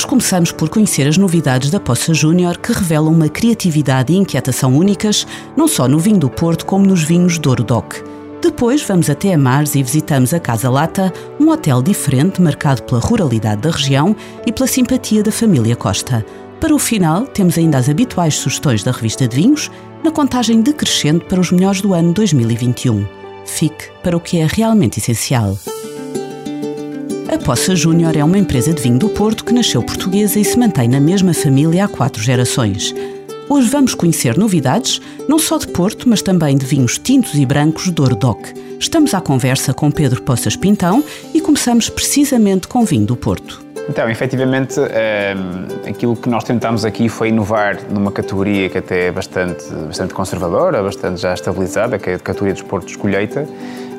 Hoje começamos por conhecer as novidades da Poça Júnior que revelam uma criatividade e inquietação únicas, não só no vinho do Porto como nos vinhos Douro Doc. Depois vamos até a Mares e visitamos a Casa Lata, um hotel diferente marcado pela ruralidade da região e pela simpatia da família Costa. Para o final, temos ainda as habituais sugestões da revista de vinhos, na contagem decrescente para os melhores do ano 2021. Fique para o que é realmente essencial. A Poça Júnior é uma empresa de vinho do Porto que nasceu portuguesa e se mantém na mesma família há quatro gerações. Hoje vamos conhecer novidades, não só de Porto, mas também de vinhos tintos e brancos Douro Doc. Estamos à conversa com Pedro Poças Pintão e começamos precisamente com vinho do Porto. Então, efetivamente, aquilo que nós tentamos aqui foi inovar numa categoria que até é bastante, bastante conservadora, bastante já estabilizada, que é a categoria dos portos de colheita,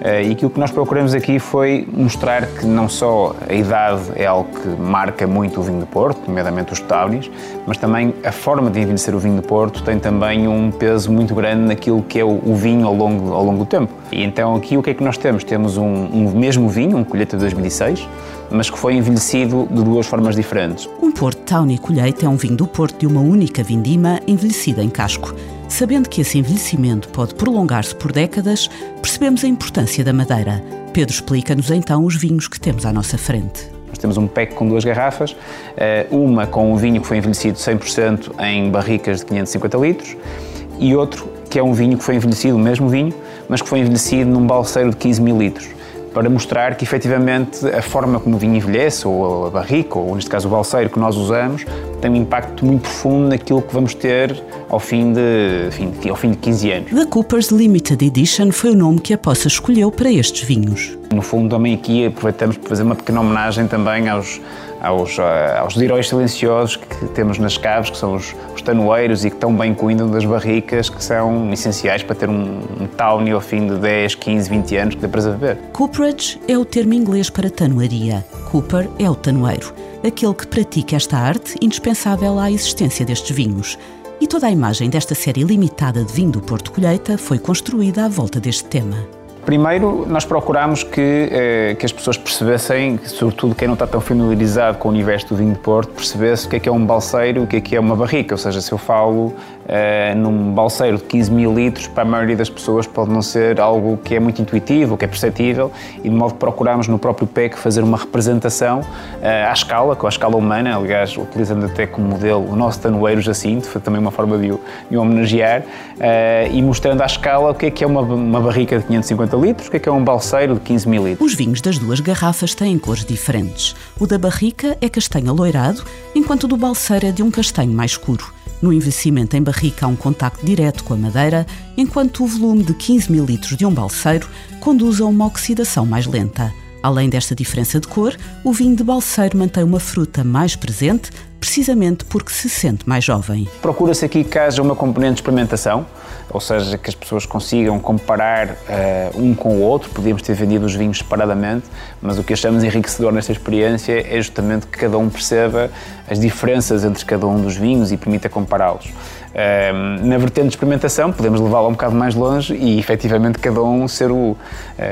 eh, e aquilo que nós procuramos aqui foi mostrar que não só a idade é algo que marca muito o vinho do Porto, nomeadamente os taunis, mas também a forma de envelhecer o vinho do Porto tem também um peso muito grande naquilo que é o vinho ao longo, ao longo do tempo. E então aqui o que é que nós temos? Temos um, um mesmo vinho, um colheita de 2006, mas que foi envelhecido de duas formas diferentes. Um Porto Tawny Colheita é um vinho do Porto de uma única vindima envelhecida em casco. Sabendo que esse envelhecimento pode prolongar-se por décadas, percebemos a importância da madeira. Pedro explica-nos então os vinhos que temos à nossa frente. Nós temos um pack com duas garrafas, eh, uma com um vinho que foi envelhecido 100% em barricas de 550 litros e outro que é um vinho que foi envelhecido, o mesmo vinho, mas que foi envelhecido num balseiro de 15 mil litros para mostrar que efetivamente a forma como o vinho envelhece, ou a barrica, ou neste caso o balseiro que nós usamos, tem um impacto muito profundo naquilo que vamos ter ao fim de, enfim, ao fim de 15 anos. The Cooper's Limited Edition foi o nome que a Poça escolheu para estes vinhos. No fundo, também aqui aproveitamos para fazer uma pequena homenagem também aos, aos, eh, aos heróis silenciosos que temos nas caves, que são os, os tanoeiros e que tão bem cuidam das barricas, que são essenciais para ter um, um tawny ao fim de 10, 15, 20 anos que dê para beber. Cooperage é o termo inglês para tanoaria. Cooper é o tanoeiro, aquele que pratica esta arte indispensável à existência destes vinhos. E toda a imagem desta série limitada de vinho do Porto Colheita foi construída à volta deste tema. Primeiro, nós procuramos que, eh, que as pessoas percebessem, sobretudo quem não está tão familiarizado com o universo do vinho de Porto, percebesse o que é que é um balseiro, o que é que é uma barrica. Ou seja, se eu falo eh, num balseiro de 15 mil litros, para a maioria das pessoas pode não ser algo que é muito intuitivo, que é perceptível, e de modo que procuramos no próprio PEC fazer uma representação eh, à escala, com a escala humana, aliás, utilizando até como modelo o nosso tanoeiro Jacinto, foi também uma forma de o, de o homenagear, e mostrando à escala o que é que é uma, uma barrica de 550 litros, o que é que é um balseiro de 15 mil litros. Os vinhos das duas garrafas têm cores diferentes. O da barrica é castanho alourado, enquanto o do balseiro é de um castanho mais escuro. No envelhecimento em barrica há um contacto direto com a madeira, enquanto o volume de 15 mil litros de um balseiro conduz a uma oxidação mais lenta. Além desta diferença de cor, o vinho de balseiro mantém uma fruta mais presente, precisamente porque se sente mais jovem. Procura-se aqui que haja uma componente de experimentação, ou seja, que as pessoas consigam comparar uh, um com o outro. Podíamos ter vendido os vinhos separadamente, mas o que achamos enriquecedor nesta experiência é justamente que cada um perceba as diferenças entre cada um dos vinhos e permita compará-los. Uh, na vertente de experimentação, podemos levá-la um bocado mais longe e efetivamente cada um ser o uh,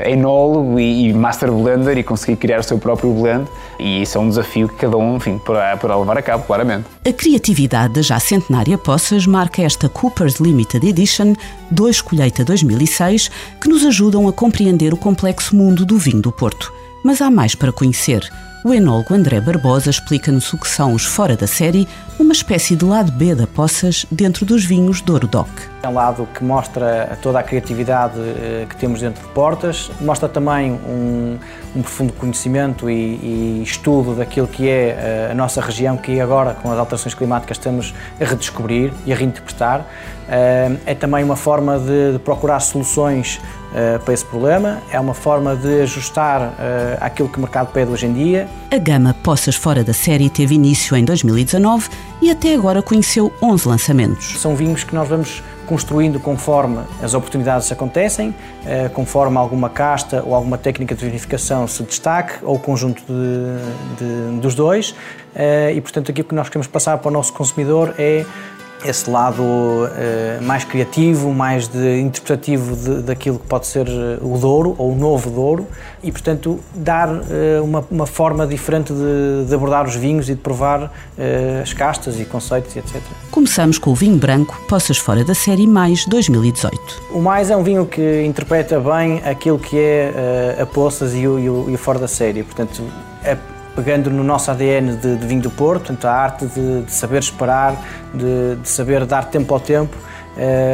enólogo e, e, master blender e conseguir criar o seu próprio blend, e isso é um desafio que cada um, enfim, poderá levar a cabo, claramente. A criatividade da já centenária Poças marca esta Cooper's Limited Edition 2 Colheita 2006 que nos ajudam a compreender o complexo mundo do vinho do Porto. Mas há mais para conhecer. O enólogo André Barbosa explica-nos o que são os fora da série, uma espécie de lado B da Poças dentro dos vinhos Douro Doc. É um lado que mostra toda a criatividade eh, que temos dentro de Portas, mostra também um, um profundo conhecimento e, e, estudo daquilo que é eh, a nossa região, que agora, com as alterações climáticas, estamos a redescobrir e a reinterpretar. Eh, é também uma forma de, de procurar soluções uh, para esse problema, é uma forma de ajustar uh, aquilo que o mercado pede hoje em dia. A gama Poças Fora da Série teve início em 2019 e até agora conheceu 11 lançamentos. São vinhos que nós vamos construindo conforme as oportunidades acontecem, uh, conforme alguma casta ou alguma técnica de vinificação se destaque, ou o conjunto de, de, dos dois. E, portanto, aquilo que nós queremos passar para o nosso consumidor é esse lado uh, mais criativo, mais de, interpretativo de, daquilo que pode ser eh, o Douro ou o novo Douro e, portanto, dar uma, uma, forma diferente de, de, abordar os vinhos e de provar as castas e conceitos, etc. Começamos com o vinho branco Poças Fora da Série Mais 2018. O Mais é um vinho que interpreta bem aquilo que é a Poças e o, e o, e o Fora da Série, portanto, é pegando no nosso ADN de, de vinho do Porto, portanto, a arte de, de saber esperar, de, de, saber dar tempo ao tempo,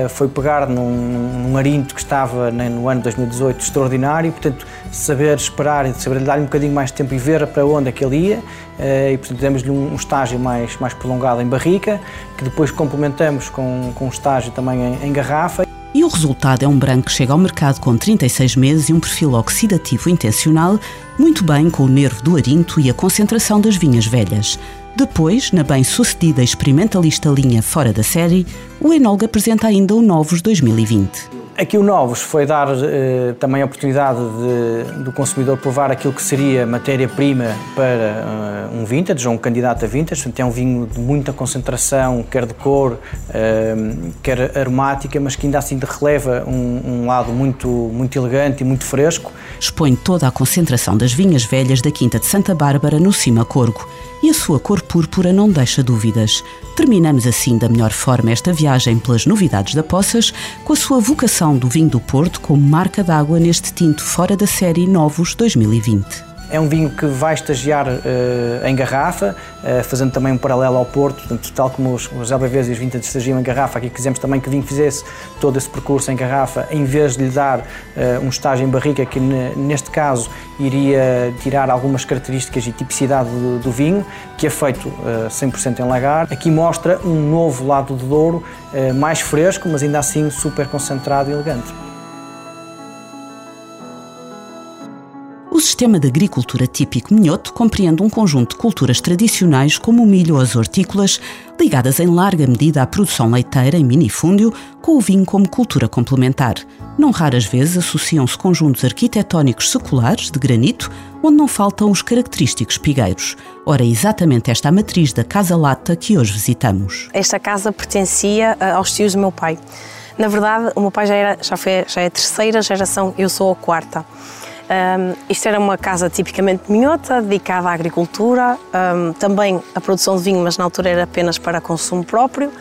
foi pegar num, num arinto que estava no ano 2018 extraordinário, portanto, saber esperar e saber dar-lhe um bocadinho mais de tempo e ver para onde é que ele ia, uh, e portanto, demos-lhe um, um, estágio mais, mais prolongado em barrica, que depois complementamos com, com um estágio também em, em garrafa e o resultado é um branco que chega ao mercado com 36 meses e um perfil oxidativo intencional, muito bem com o nervo do arinto e a concentração das vinhas velhas. Depois, na bem-sucedida experimentalista linha fora da série, o Enolga apresenta ainda o Novos 2020. Aqui o Novos foi dar eh, também a oportunidade de, do consumidor provar aquilo que seria matéria-prima para uh, um vintage ou um candidato a vintage. Portanto, é um vinho de muita concentração, quer de cor, uh, quer aromática, mas que ainda assim releva um, um, lado muito, muito elegante e muito fresco. Expõe toda a concentração das vinhas velhas da Quinta de Santa Bárbara no Cima Corgo e a sua cor púrpura não deixa dúvidas. Terminamos assim da melhor forma esta viagem pelas novidades da Poças, com a sua vocação do vinho do Porto como marca d'água neste tinto fora da série Novos 2020. É um vinho que vai estagiar uh, em garrafa, uh, fazendo também um paralelo ao Porto, portanto, tal como os, os LBVs e os vintage estagiam em garrafa, aqui quisemos também que o vinho fizesse todo esse percurso em garrafa, em vez de lhe dar uh, um estágio em barrica, que neste caso iria tirar algumas características e tipicidade do, do vinho, que é feito 100% em lagar. Aqui mostra um novo lado do Douro, mais fresco, mas ainda assim super concentrado e elegante. O sistema de agricultura típico minhoto compreende um conjunto de culturas tradicionais como o milho ou as hortícolas, ligadas em larga medida à produção leiteira em minifúndio, com o vinho como cultura complementar. Não raras vezes associam-se conjuntos arquitetónicos seculares, de granito, onde não faltam os característicos pigueiros. Ora, é exatamente esta a matriz da Casa Lata que hoje visitamos. Esta casa pertencia eh, aos tios do meu pai. Na verdade, o meu pai já, era, já, foi, já é a terceira geração, eu sou a quarta. Um, isto era uma casa tipicamente minhota, dedicada à agricultura, um, também à produção de vinho, mas na altura era apenas para consumo próprio.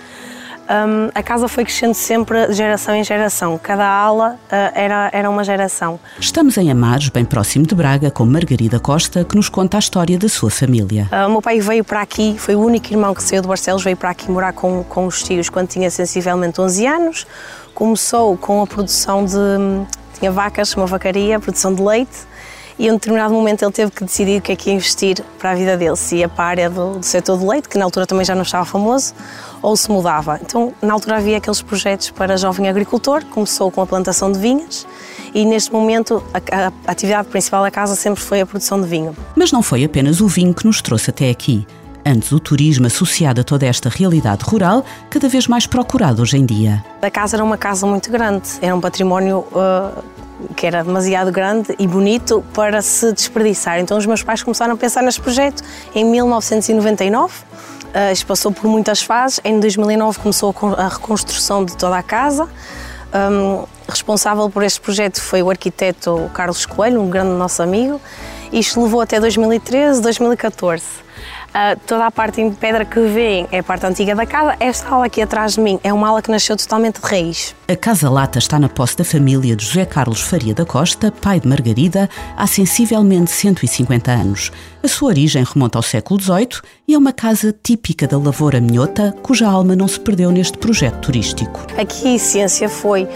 Um, a casa foi crescendo sempre de geração em geração, cada ala uh, era, era uma geração. Estamos em Amares, bem próximo de Braga, com Margarida Costa, que nos conta a história da sua família. Uh, o meu pai veio para aqui, foi o único irmão que saiu de Barcelos, veio para aqui morar com, com os tios quando tinha sensivelmente 11 anos. Começou com a produção de tinha vacas, uma vacaria, produção de leite, e em um determinado momento ele teve que decidir o que é que ia investir para a vida dele, se ia para a área do, do setor do leite, que na altura também já não estava famoso, ou se mudava. Então, na altura havia aqueles projetos para jovem agricultor, começou com a plantação de vinhas, e neste momento a, a atividade principal da casa sempre foi a produção de vinho. Mas não foi apenas o vinho que nos trouxe até aqui. Antes, o turismo associado a toda esta realidade rural, cada vez mais procurado hoje em dia. A casa era uma casa muito grande, era um património uh, que era demasiado grande e bonito para se desperdiçar. Então, os meus pais começaram a pensar neste projeto em 1999. Uh, isto passou por muitas fases. Em 2009 começou a reconstrução de toda a casa. Um, responsável por este projeto foi o arquiteto Carlos Coelho, um grande nosso amigo. Isto levou até 2013, 2014. Uh, toda a parte em pedra que vêem é a parte antiga da casa. Esta ala aqui atrás de mim é uma ala que nasceu totalmente de raiz. A Casa Lata está na posse da família de José Carlos Faria da Costa, pai de Margarida, há sensivelmente 150 anos. A sua origem remonta ao século XVIII e é uma casa típica da lavoura minhota, cuja alma não se perdeu neste projeto turístico. Aqui a essência foi uh,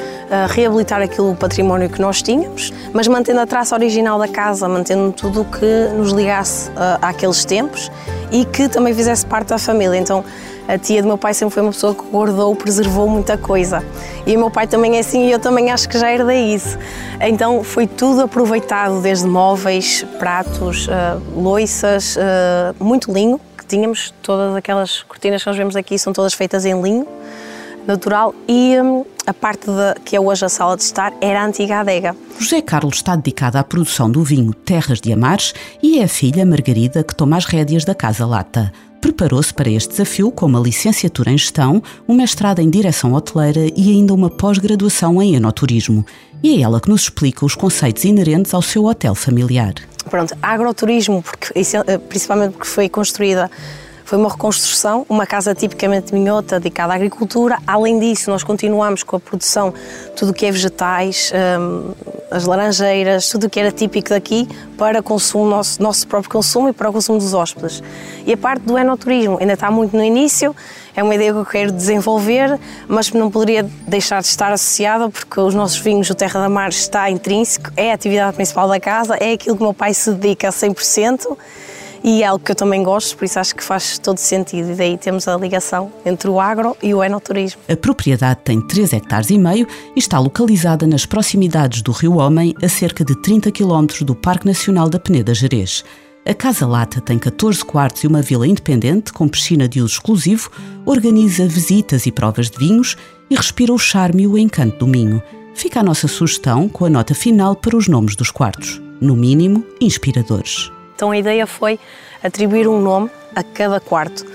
reabilitar aquilo o património que nós tínhamos, mas mantendo a traça original da casa, mantendo tudo o que nos ligasse uh, àqueles tempos e que também fizesse parte da família. Então, A tia do meu pai sempre foi uma pessoa que guardou, preservou muita coisa. E o meu pai também é assim e eu também acho que já herdei isso. Então foi tudo aproveitado, desde móveis, pratos, uh, loiças, uh, muito linho, que tínhamos. Todas aquelas cortinas que nós vemos aqui são todas feitas em linho natural e um, a parte de, que é hoje a sala de estar era a antiga adega. José Carlos está dedicado à produção do vinho Terras de Amares e é a filha Margarida que toma as rédeas da Casa Lata. Preparou-se para este desafio com uma licenciatura em gestão, um mestrado em direção hoteleira e ainda uma pós-graduação em enoturismo. E é ela que nos explica os conceitos inerentes ao seu hotel familiar. Pronto, agroturismo, porque, eh, principalmente porque foi construída foi uma reconstrução, uma casa tipicamente minhota dedicada à agricultura. Além disso, nós continuamos com a produção, tudo o que é vegetais, hum, as laranjeiras, tudo o que era típico daqui para consumo, nosso, nosso próprio consumo e para o consumo dos hóspedes. E a parte do enoturismo ainda está muito no início, é uma ideia que eu quero desenvolver, mas não poderia deixar de estar associada porque os nossos vinhos do Terra da Mar está intrínseco, é a atividade principal da casa, é aquilo que o meu pai se dedica a 100% e é algo que eu também gosto, por isso acho que faz todo sentido. E daí temos a ligação entre o agro e o enoturismo. A propriedade tem 3 hectares e meio e está localizada nas proximidades do Rio Homem, a cerca de 30 km do Parque Nacional da Peneda Gerês. A Casa Lata tem 14 quartos e uma vila independente, com piscina de uso exclusivo, organiza visitas e provas de vinhos e respira o charme e o encanto do Minho. Fica a nossa sugestão com a nota final para os nomes dos quartos. No mínimo, inspiradores. Então a ideia foi atribuir um nome a cada quarto.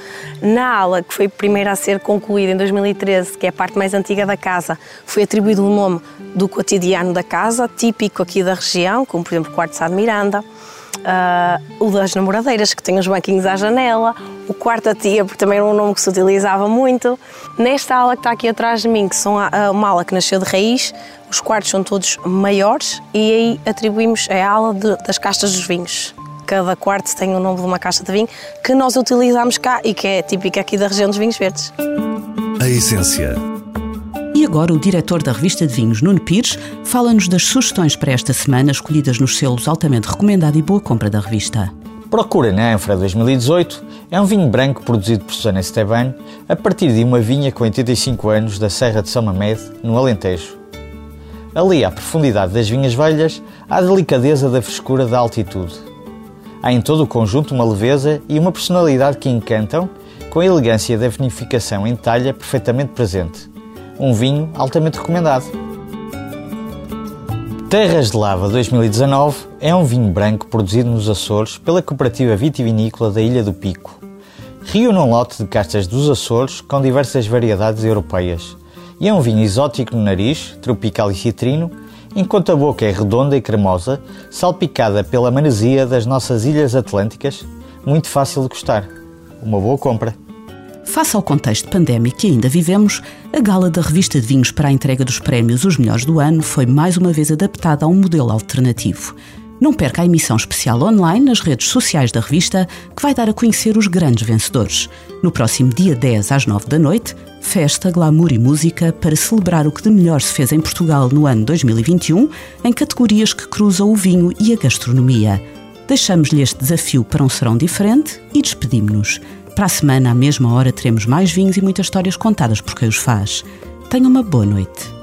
Na ala, que foi primeira a ser concluída em 2013, que é a parte mais antiga da casa, foi atribuído um nome do cotidiano da casa, típico aqui da região, como por exemplo o quarto Sá de Miranda, uh, o das namoradeiras, que tem os banquinhos à janela, o quarto da tia, porque também era um nome que se utilizava muito. Nesta ala que está aqui atrás de mim, que são uma ala que nasceu de raiz, os quartos são todos maiores e aí atribuímos a ala de, das castas dos vinhos cada quarto tem o nome de uma caixa de vinho que nós utilizamos cá e que é típica aqui da região dos vinhos verdes. A essência. E agora o diretor da revista de vinhos, Nuno Pires, fala-nos das sugestões para esta semana escolhidas nos selos altamente recomendado e boa compra da revista. Procura na Anfra 2018 é um vinho branco produzido por Susana Esteban a partir de uma vinha com 85 anos da Serra de São Mamed, no Alentejo. Ali, à profundidade das vinhas velhas, há a delicadeza da frescura da altitude Há em todo o conjunto uma leveza e uma personalidade que encantam, com a elegância da vinificação em talha perfeitamente presente. Um vinho altamente recomendado. Terras de Lava 2019 é um vinho branco produzido nos Açores pela Cooperativa Vitivinícola da Ilha do Pico. Reúne um lote de castas dos Açores com diversas variedades europeias. E é um vinho exótico no nariz, tropical e citrino, enquanto a boca é redonda e cremosa, salpicada pela manesia das nossas ilhas atlânticas, muito fácil de gostar. Uma boa compra. Face ao contexto pandémico que ainda vivemos, a gala da revista de vinhos para a entrega dos prémios Os Melhores do Ano foi mais uma vez adaptada a um modelo alternativo. Não perca a emissão especial online nas redes sociais da revista, que vai dar a conhecer os grandes vencedores. No próximo dia 10 às 9 da noite, festa, glamour e música para celebrar o que de melhor se fez em Portugal no ano 2021, em categorias que cruzam o vinho e a gastronomia. Deixamos-lhe este desafio para um serão diferente e despedimos-nos. Para a semana, à mesma hora, teremos mais vinhos e muitas histórias contadas por quem os faz. Tenha uma boa noite.